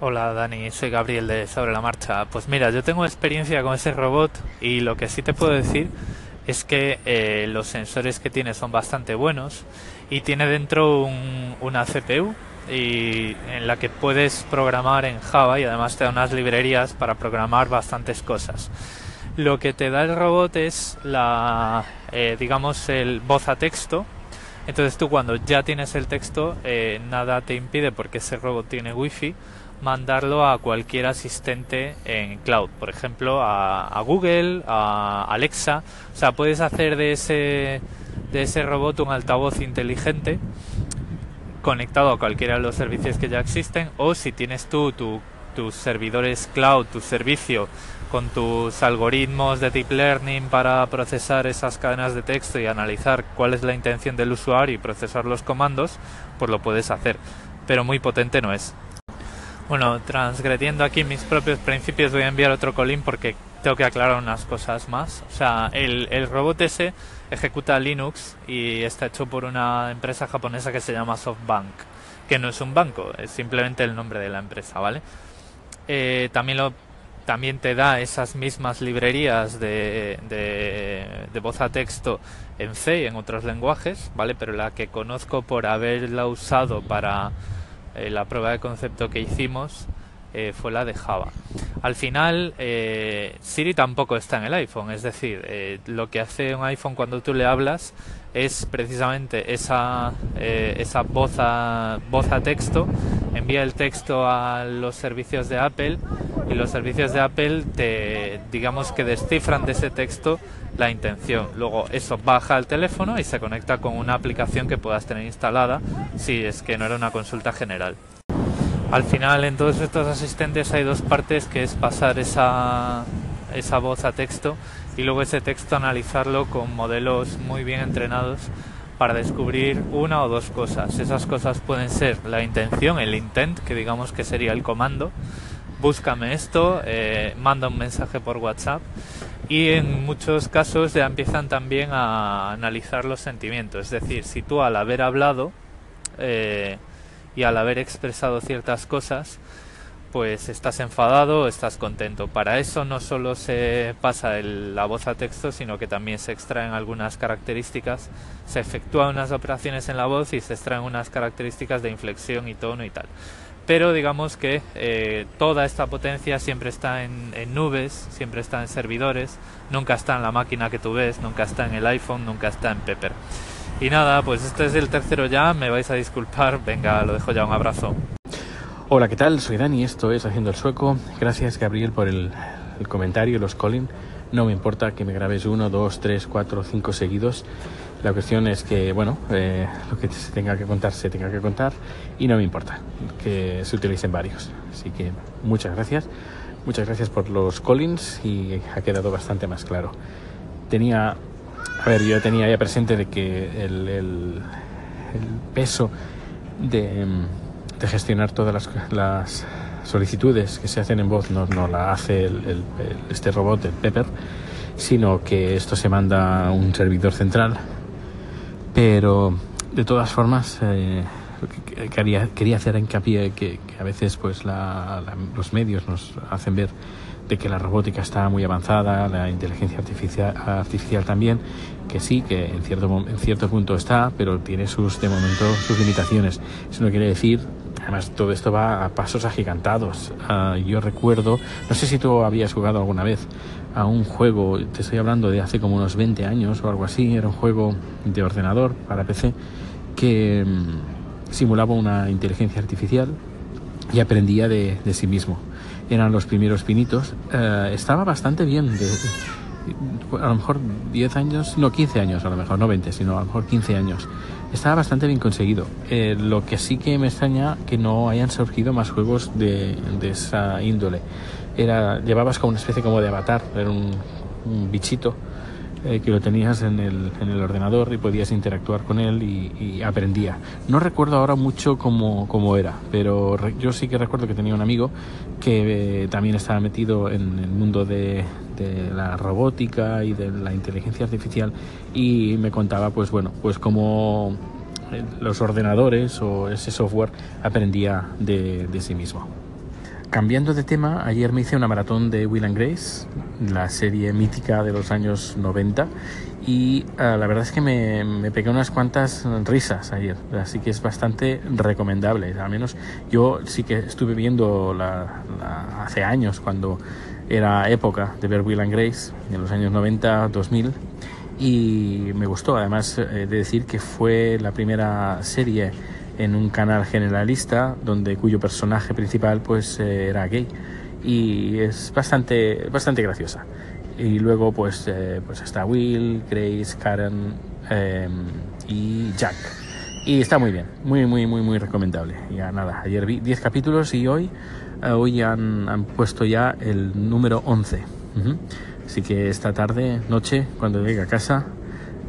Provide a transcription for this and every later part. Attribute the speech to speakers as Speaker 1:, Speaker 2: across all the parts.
Speaker 1: Hola Dani, soy Gabriel de Sobre la Marcha. Pues mira, yo tengo experiencia con ese robot y lo que sí te puedo decir es que eh, los sensores que tiene son bastante buenos y tiene dentro un, una CPU y en la que puedes programar en Java y además te da unas librerías para programar bastantes cosas. Lo que te da el robot es la, eh, digamos, el voz a texto. Entonces tú cuando ya tienes el texto, eh, nada te impide, porque ese robot tiene wifi, mandarlo a cualquier asistente en cloud, por ejemplo a, Google, a Alexa, o sea, puedes hacer de ese, de ese robot un altavoz inteligente conectado a cualquiera de los servicios que ya existen. O si tienes tú tu, tus servidores cloud, tu servicio con tus algoritmos de deep learning para procesar esas cadenas de texto y analizar cuál es la intención del usuario y procesar los comandos, pues lo puedes hacer, pero muy potente no es. Bueno, transgrediendo aquí mis propios principios voy a enviar otro colín porque tengo que aclarar unas cosas más. O sea, el, el robot ese ejecuta Linux y está hecho por una empresa japonesa que se llama SoftBank, que no es un banco, es simplemente el nombre de la empresa, ¿vale? Eh, también lo también te da esas mismas librerías de, de, de, voz a texto en C y en otros lenguajes, ¿vale? Pero la que conozco por haberla usado para eh, la prueba de concepto que hicimos eh, fue la de Java. Al final, eh, Siri tampoco está en el iPhone, es decir, eh, lo que hace un iPhone cuando tú le hablas es precisamente esa, eh, esa voz, a, voz a texto, envía el texto a los servicios de Apple y los servicios de Apple te, digamos que descifran de ese texto la intención. Luego eso baja al teléfono y se conecta con una aplicación que puedas tener instalada si es que no era una consulta general. Al final en todos estos asistentes hay dos partes que es pasar esa, esa voz a texto y luego ese texto analizarlo con modelos muy bien entrenados para descubrir una o dos cosas. Esas cosas pueden ser la intención, el intent, que digamos que sería el comando, búscame esto, eh, manda un mensaje por WhatsApp y en muchos casos ya empiezan también a analizar los sentimientos. Es decir, si tú al haber hablado eh, y al haber expresado ciertas cosas, pues estás enfadado o estás contento. Para eso no solo se pasa la voz a texto, sino que también se extraen algunas características, se efectúan unas operaciones en la voz y se extraen unas características de inflexión y tono y tal. Pero digamos que eh, toda esta potencia siempre está en, en, nubes, siempre está en servidores, nunca está en la máquina que tú ves, nunca está en el iPhone, nunca está en Pepper. Y nada, pues este es el tercero ya, me vais a disculpar, venga, lo dejo ya, un abrazo.
Speaker 2: Hola, ¿qué tal? Soy Dani, esto es Haciendo el Sueco. Gracias, Gabriel, por el, el comentario, los calling. No me importa que me grabes uno, dos, tres, cuatro, cinco seguidos. La cuestión es que, bueno, eh, lo que se tenga que contar se tenga que contar y no me importa que se utilicen varios. Así que muchas gracias. Muchas gracias por los callings y ha quedado bastante más claro. Tenía a ver, yo tenía ya presente de que el, peso de, gestionar todas las, las, solicitudes que se hacen en voz no, la hace el, este robot, el Pepper, sino que esto se manda a un servidor central. Pero de todas formas, eh, quería, quería hacer hincapié que, a veces pues la, los medios nos hacen ver de que la robótica está muy avanzada, la inteligencia artificial, artificial también, que sí, que en cierto, en cierto punto está, pero tiene sus, de momento, sus limitaciones. Eso no quiere decir, además todo esto va a pasos agigantados. Uh, yo recuerdo, no sé si tú habías jugado alguna vez a un juego, te estoy hablando de hace como unos 20 años o algo así, era un juego de ordenador para PC que um, simulaba una inteligencia artificial y aprendía de, de sí mismo eran los primeros pinitos, eh, estaba bastante bien. De, a lo mejor 10 años, no 15 años, a lo mejor no 20, sino a lo mejor 15 años. Estaba bastante bien conseguido. Eh, lo que sí que me extraña que no hayan surgido más juegos de, de esa índole. Era, llevabas como una especie como de avatar, era un, un bichito eh, que lo tenías en el, en el, ordenador y podías interactuar con él y, aprendía. No recuerdo ahora mucho cómo, cómo era, pero yo sí que recuerdo que tenía un amigo que eh, también estaba metido en el mundo de, de, la robótica y de la inteligencia artificial y me contaba pues bueno, pues cómo los ordenadores o ese software aprendía de, de sí mismo. Cambiando de tema, ayer me hice una maratón de Will and Grace, la serie mítica de los años 90, y uh, la verdad es que me, me, pegué unas cuantas risas ayer, así que es bastante recomendable. Al menos yo sí que estuve viendo la, la, hace años, cuando era época de ver Will and Grace, en los años 90, 2000, y me gustó. Además, eh, de decir que fue la primera serie en un canal generalista donde cuyo personaje principal pues eh, era gay. Y es bastante bastante graciosa. Y luego pues eh, pues está Will Grace Karen eh, y Jack. Y está muy bien muy muy muy muy recomendable. Ya nada ayer vi 10 capítulos y hoy eh, hoy han, han, puesto ya el número 11 uh -huh. así que esta tarde noche cuando llegue a casa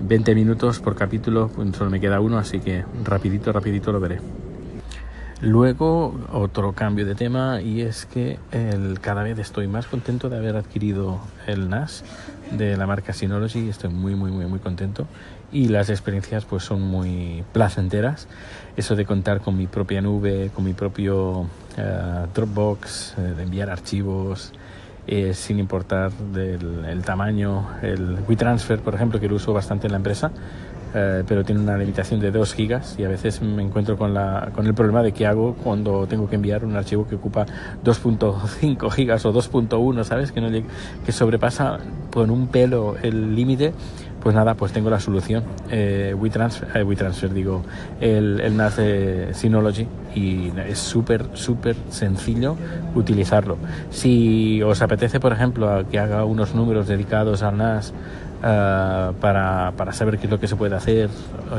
Speaker 2: 20 minutos por capítulo, pues solo me queda uno, así que rapidito, rapidito lo veré. Luego, otro cambio de tema y es que cada vez estoy más contento de haber adquirido el NAS de la marca Synology, estoy muy, muy, muy, muy contento y las experiencias pues son muy placenteras. Eso de contar con mi propia nube, con mi propio uh, Dropbox, uh, de enviar archivos, eh, sin importar del el tamaño. El WeTransfer, por ejemplo, que lo uso bastante en la empresa, eh, pero tiene una limitación de 2 gigas y a veces me encuentro con, la, con el problema de qué hago cuando tengo que enviar un archivo que ocupa 2.5 gigas o 2.1, ¿sabes? Que, no, que sobrepasa con un pelo el límite. Pues nada, pues tengo la solución. Eh, WeTransfer, eh, WeTransfer, digo, el, NAS de Synology y es súper, súper sencillo utilizarlo. Si os apetece, por ejemplo, que haga unos números dedicados al NAS uh, para, para, saber qué es lo que se puede hacer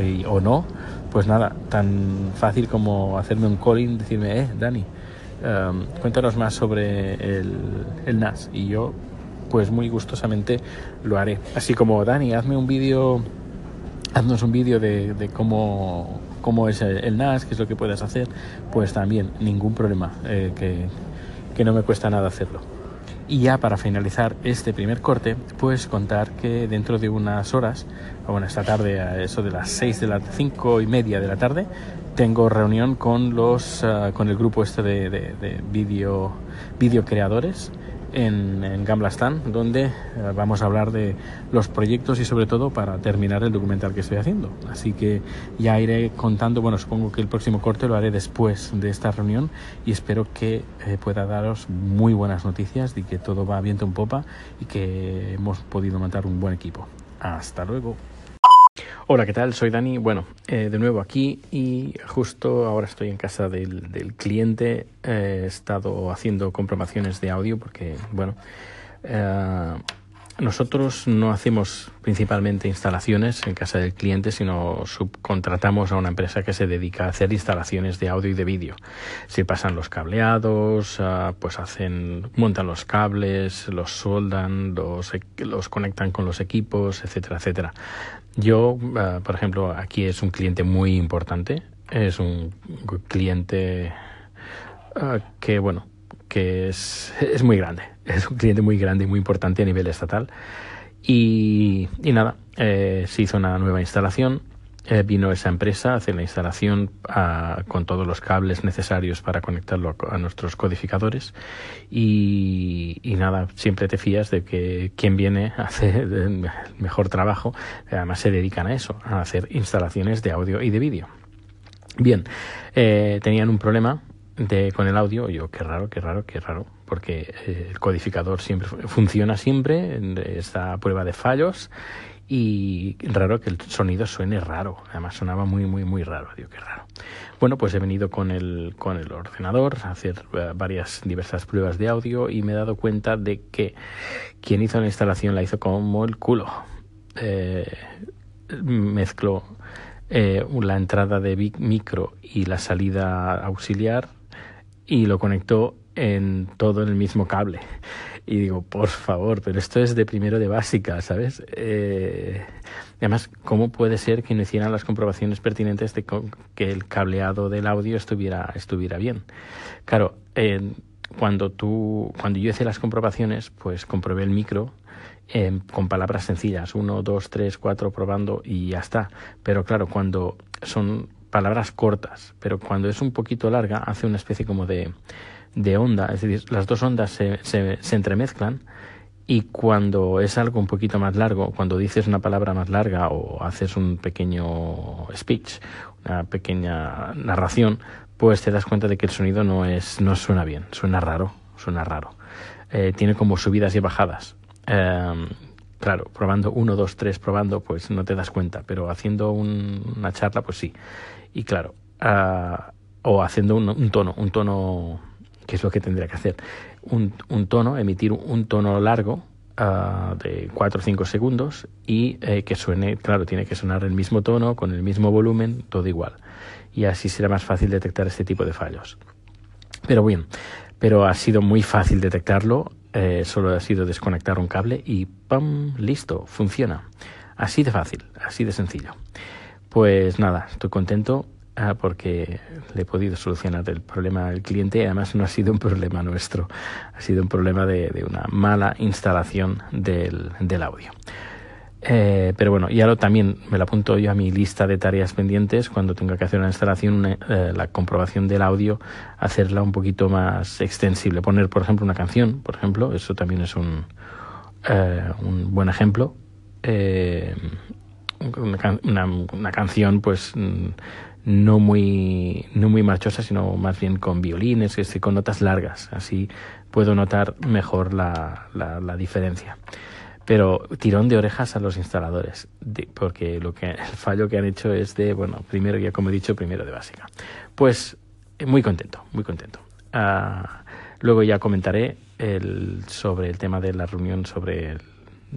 Speaker 2: y, o no, pues nada, tan fácil como hacerme un calling, decirme, eh, Dani, um, cuéntanos más sobre el NAS. Y yo pues muy gustosamente lo haré. Así como Dani, hazme un vídeo, haznos un vídeo de, cómo, cómo es el NAS, qué es lo que puedes hacer, pues también ningún problema, eh, que, que no me cuesta nada hacerlo. Y ya para finalizar este primer corte, pues contar que dentro de unas horas, bueno, esta tarde a eso de las 6 de las 5 y media de la tarde, tengo reunión con los uh, con el grupo este de, de, de video, video creadores en, en Gamblastan, donde uh, vamos a hablar de los proyectos y sobre todo para terminar el documental que estoy haciendo. Así que ya iré contando, bueno, supongo que el próximo corte lo haré después de esta reunión y espero que eh, pueda daros muy buenas noticias de que todo va viento en popa y que hemos podido montar un buen equipo. Hasta luego. Hola, ¿qué tal? Soy Dani. Bueno, eh, de nuevo aquí y justo ahora estoy en casa del, del cliente. Eh, he estado haciendo comprobaciones de audio porque, bueno, eh, nosotros no hacemos principalmente instalaciones en casa del cliente, sino subcontratamos a una empresa que se dedica a hacer instalaciones de audio y de vídeo. Si pasan los cableados, uh, pues hacen, montan los cables, los soldan, los, los conectan con los equipos, etcétera, etcétera. Yo, uh, por ejemplo, aquí es un cliente muy importante, es un cliente uh, que, bueno, que es, es muy grande, es un cliente muy grande y muy importante a nivel estatal. Y, y nada, eh, se hizo una nueva instalación, eh, vino esa empresa a hacer la instalación a, con todos los cables necesarios para conectarlo a, nuestros codificadores y, y, nada, siempre te fías de que quien viene a hacer el mejor trabajo, además se dedican a eso, a hacer instalaciones de audio y de vídeo. Bien, eh, tenían un problema de, con el audio, yo qué raro, qué raro, qué raro, porque eh, el codificador siempre funciona siempre, esta a prueba de fallos y raro que el sonido suene raro, además sonaba muy muy muy raro, digo qué raro. Bueno, pues he venido con el con el ordenador a hacer uh, varias diversas pruebas de audio y me he dado cuenta de que quien hizo la instalación la hizo como el culo. Eh, mezcló eh, la entrada de micro y la salida auxiliar y lo conectó en todo el mismo cable. Y digo, por favor, pero esto es de primero de básica, ¿sabes? Eh, además, ¿cómo puede ser que no hicieran las comprobaciones pertinentes de que el cableado del audio estuviera, estuviera bien? Claro, cuando tú, cuando yo hice las comprobaciones, pues comprobé el micro eh, con palabras sencillas, uno, dos, tres, cuatro, probando y ya está. Pero claro, cuando son palabras cortas, pero cuando es un poquito larga hace una especie como de de onda, es decir, las dos ondas se, se, entremezclan y cuando es algo un poquito más largo, cuando dices una palabra más larga o haces un pequeño speech, una pequeña narración, pues te das cuenta de que el sonido no es no suena bien, suena raro, suena raro. Eh, tiene como subidas y bajadas. Eh, claro, probando uno, dos, tres, probando, pues no te das cuenta, pero haciendo un, una charla, pues sí. Y claro, uh, o haciendo un tono, un tono que es lo que tendría que hacer. Un, un tono, emitir un tono largo uh, de 4 o 5 segundos y eh, que suene, claro, tiene que sonar el mismo tono, con el mismo volumen, todo igual. Y así será más fácil detectar este tipo de fallos. Pero bien, pero ha sido muy fácil detectarlo, eh, solo ha sido desconectar un cable y ¡pam! Listo, funciona. Así de fácil, así de sencillo. Pues nada, estoy contento Ah, porque le he podido solucionar el problema al cliente y además no ha sido un problema nuestro, ha sido un problema de, de una mala instalación del, del audio. Eh, pero bueno, ya lo también me lo apunto yo a mi lista de tareas pendientes cuando tenga que hacer una instalación, eh, la comprobación del audio, hacerla un poquito más extensible. Poner, por ejemplo, una canción, por ejemplo, eso también es un, eh, un buen ejemplo. Eh, una, canción, pues no muy, no muy marchosa, sino más bien con violines, con notas largas. Así puedo notar mejor la, la, diferencia. Pero tirón de orejas a los instaladores, porque lo que, el fallo que han hecho es de, bueno, primero, ya como he dicho, primero de básica. Pues muy contento, muy contento. Uh, luego ya comentaré el, sobre el tema de la reunión sobre el,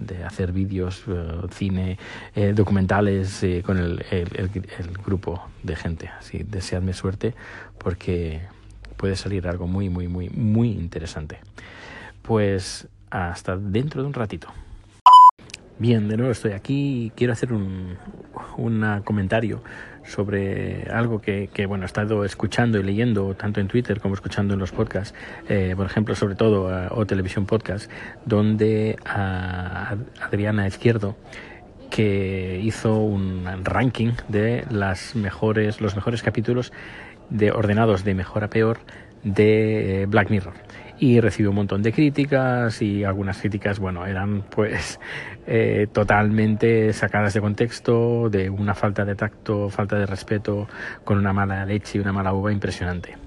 Speaker 2: de hacer vídeos, uh, cine, eh, documentales eh, con el, el, el, grupo de gente. Así, deseadme suerte porque puede salir algo muy, muy, muy, muy interesante. Pues hasta dentro de un ratito. Bien, de nuevo estoy aquí y quiero hacer un, un comentario sobre algo que, que, bueno, he estado escuchando y leyendo tanto en Twitter como escuchando en los podcasts, eh, por ejemplo, sobre todo uh, o Televisión Podcast, donde uh, Adriana Izquierdo que hizo un ranking de las mejores, los mejores capítulos de ordenados de mejor a peor de Black Mirror y recibió un montón de críticas y algunas críticas, bueno, eran pues eh, totalmente sacadas de contexto, de una falta de tacto, falta de respeto, con una mala leche y una mala uva impresionante.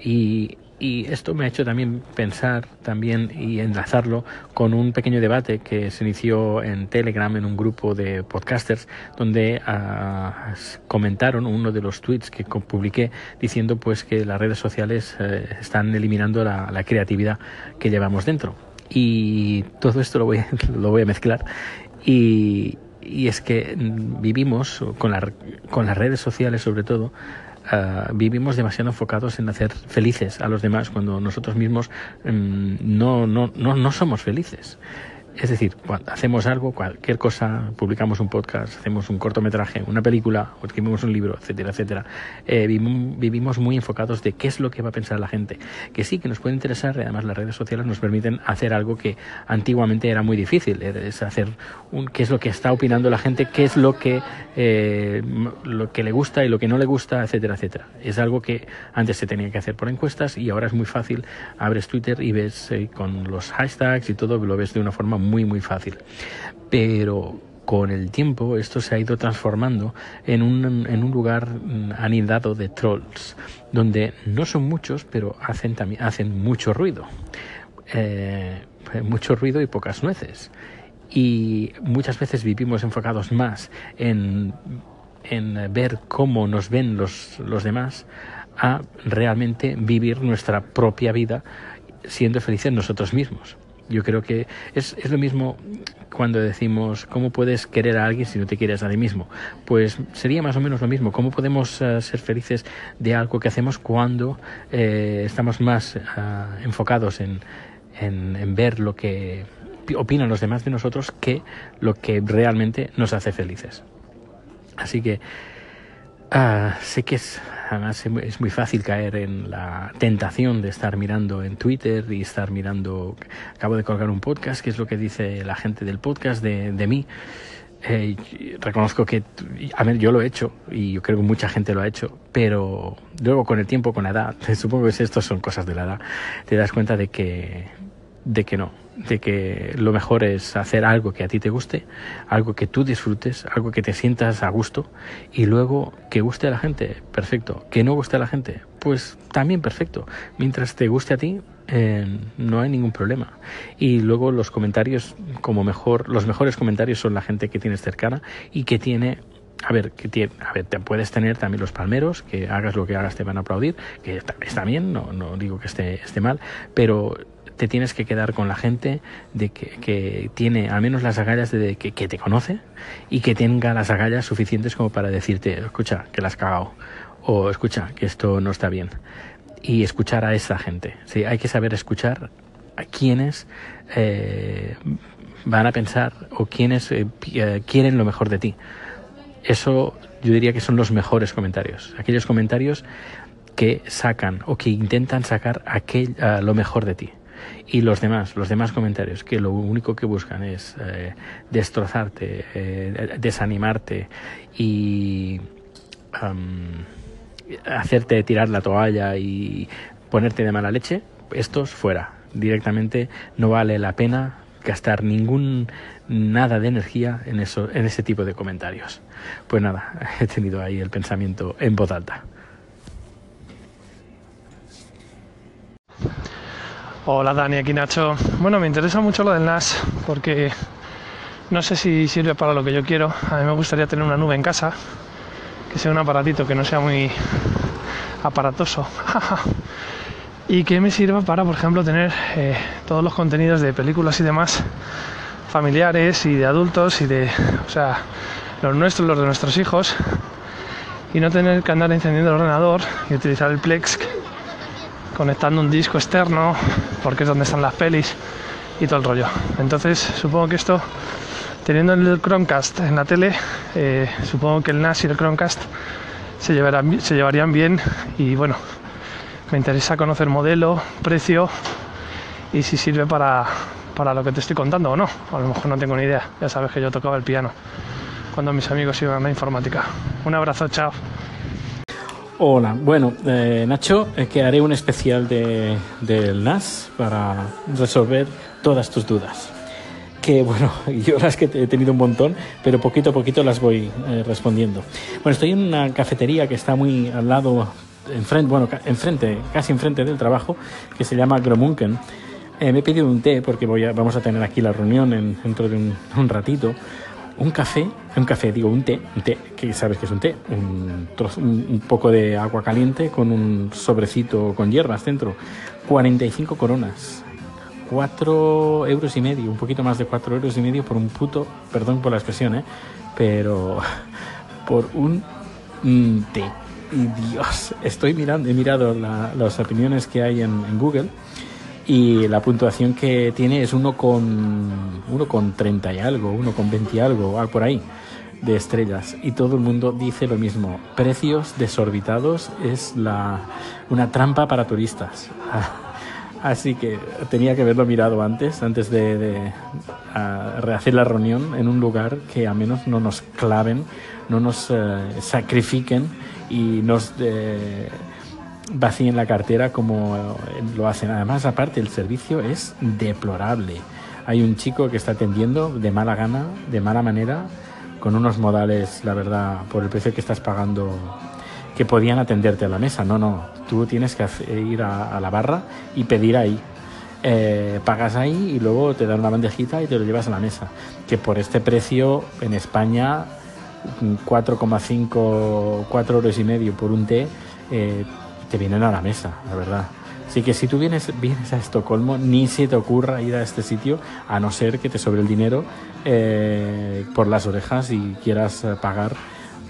Speaker 2: Y y esto me ha hecho también pensar también y enlazarlo con un pequeño debate que se inició en Telegram en un grupo de podcasters donde uh, comentaron uno de los tweets que publiqué diciendo pues que las redes sociales uh, están eliminando la, creatividad que llevamos dentro. Y todo esto lo voy lo voy a mezclar. Y, es que vivimos con, la, con las redes sociales sobre todo uh, vivimos demasiado enfocados en hacer felices a los demás cuando nosotros mismos um, no, no, no, no somos felices. Es decir, cuando hacemos algo, cualquier cosa, publicamos un podcast, hacemos un cortometraje, una película, escribimos un libro, etcétera, etcétera, eh, vivimos muy enfocados de qué es lo que va a pensar la gente. Que sí, que nos puede interesar, además las redes sociales nos permiten hacer algo que antiguamente era muy difícil, es hacer qué es lo que está opinando la gente, qué es lo que, eh, lo que le gusta y lo que no le gusta, etcétera, etcétera. Es algo que antes se tenía que hacer por encuestas y ahora es muy fácil. Abres Twitter y ves eh, con los hashtags y todo, lo ves de una forma muy, muy fácil. Pero con el tiempo esto se ha ido transformando en un, en un lugar anidado de trolls, donde no son muchos, pero hacen, también, hacen mucho ruido. Eh, mucho ruido y pocas nueces. Y muchas veces vivimos enfocados más en, en ver cómo nos ven los, los demás a realmente vivir nuestra propia vida siendo felices nosotros mismos. Yo creo que es, es, lo mismo cuando decimos cómo puedes querer a alguien si no te quieres a ti mismo. Pues sería más o menos lo mismo. ¿Cómo podemos uh, ser felices de algo que hacemos cuando eh, estamos más uh, enfocados en, en, en ver lo que opinan los demás de nosotros que lo que realmente nos hace felices? Así que uh, sé que es además es muy fácil caer en la tentación de estar mirando en Twitter y estar mirando, acabo de colgar un podcast, que es lo que dice la gente del podcast de, de mí. eh, reconozco que, a ver, yo lo he hecho y yo creo que mucha gente lo ha hecho, pero luego con el tiempo, con la edad, supongo que esto son cosas de la edad, te das cuenta de que, de que no, de que lo mejor es hacer algo que a ti te guste, algo que tú disfrutes, algo que te sientas a gusto y luego que guste a la gente, perfecto. Que no guste a la gente, pues también perfecto. Mientras te guste a ti, eh, no hay ningún problema. Y luego los comentarios, como mejor, los mejores comentarios son la gente que tienes cercana y que tiene a ver, que tiene, a ver, te puedes tener también los palmeros, que hagas lo que hagas te van a aplaudir, que está, bien, no, no digo que esté, esté mal, pero te tienes que quedar con la gente de que, tiene al menos las agallas de que, que, te conoce y que tenga las agallas suficientes como para decirte, escucha, que la has cagado, o escucha, que esto no está bien y escuchar a esa gente. Sí, hay que saber escuchar a quienes eh, van a pensar o quienes eh, eh, quieren lo mejor de ti. Eso yo diría que son los mejores comentarios. Aquellos comentarios que sacan o que intentan sacar aquel, lo mejor de ti. Y los demás, los demás comentarios, que lo único que buscan es destrozarte, desanimarte y hacerte tirar la toalla y ponerte de mala leche, estos fuera. Directamente no vale la pena gastar ningún nada de energía en eso en ese tipo de comentarios. Pues nada, he tenido ahí el pensamiento en voz alta.
Speaker 3: Hola Dani, aquí Nacho. Bueno, me interesa mucho lo del NAS porque no sé si sirve para lo que yo quiero. A mí me gustaría tener una nube en casa que sea un aparatito que no sea muy aparatoso y que me sirva para, por ejemplo, tener eh, todos los contenidos de películas y demás familiares y de adultos y de, o sea, los nuestros, los de nuestros hijos y no tener que andar encendiendo el ordenador y utilizar el Plex conectando un disco externo porque es donde están las pelis y todo el rollo. Entonces supongo que esto teniendo el Chromecast en la tele, eh, supongo que el NAS y el Chromecast se, llevarán, se llevarían bien y bueno, me interesa conocer modelo, precio y si sirve para, para lo que te estoy contando o no. A lo mejor no tengo ni idea, ya sabes que yo tocaba el piano cuando mis amigos iban a la informática. Un abrazo, chao.
Speaker 2: Hola, bueno, eh, Nacho, eh, que haré un especial de, del NAS para resolver todas tus dudas que bueno, yo las que he tenido un montón, pero poquito a poquito las voy eh, respondiendo. Bueno, estoy en una cafetería que está muy al lado, enfrente, bueno, enfrente, casi enfrente del trabajo, que se llama Gromunken. Eh, me he pedido un té porque voy a, vamos a tener aquí la reunión en, dentro de un, ratito. Un café, un café, digo un té, un té, que sabes que es un té, un, un poco de agua caliente con un sobrecito con hierbas dentro, 45 coronas 4 euros y medio, un poquito más de 4 euros y medio por un puto, perdón por la expresión, ¿eh? pero por un té. Y Dios, estoy mirando, he mirado las opiniones que hay en, Google y la puntuación que tiene es 1 con, 1 con 30 y algo, 1 con 20 y algo, algo por ahí de estrellas y todo el mundo dice lo mismo. Precios desorbitados es la, una trampa para turistas. Así que tenía que haberlo mirado antes, antes de, rehacer la reunión en un lugar que a menos no nos claven, no nos eh, sacrifiquen y nos eh, vacíen la cartera como eh, lo hacen. Además, aparte, el servicio es deplorable. Hay un chico que está atendiendo de mala gana, de mala manera, con unos modales, la verdad, por el precio que estás pagando que podían atenderte a la mesa. No, no, tú tienes que ir a, la barra y pedir ahí. Eh, pagas ahí y luego te dan una bandejita y te lo llevas a la mesa. Que por este precio en España, 4,5, 4 euros y medio por un té, eh, te vienen a la mesa, la verdad. Así que si tú vienes, vienes a Estocolmo, ni se te ocurra ir a este sitio, a no ser que te sobre el dinero eh, por las orejas y quieras pagar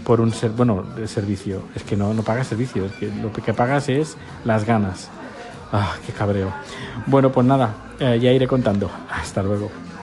Speaker 2: por un ser, bueno, servicio. Es que no, no pagas servicio, es que lo que pagas es las ganas. Ah, qué cabreo. Bueno, pues nada, eh, ya iré contando. Hasta luego.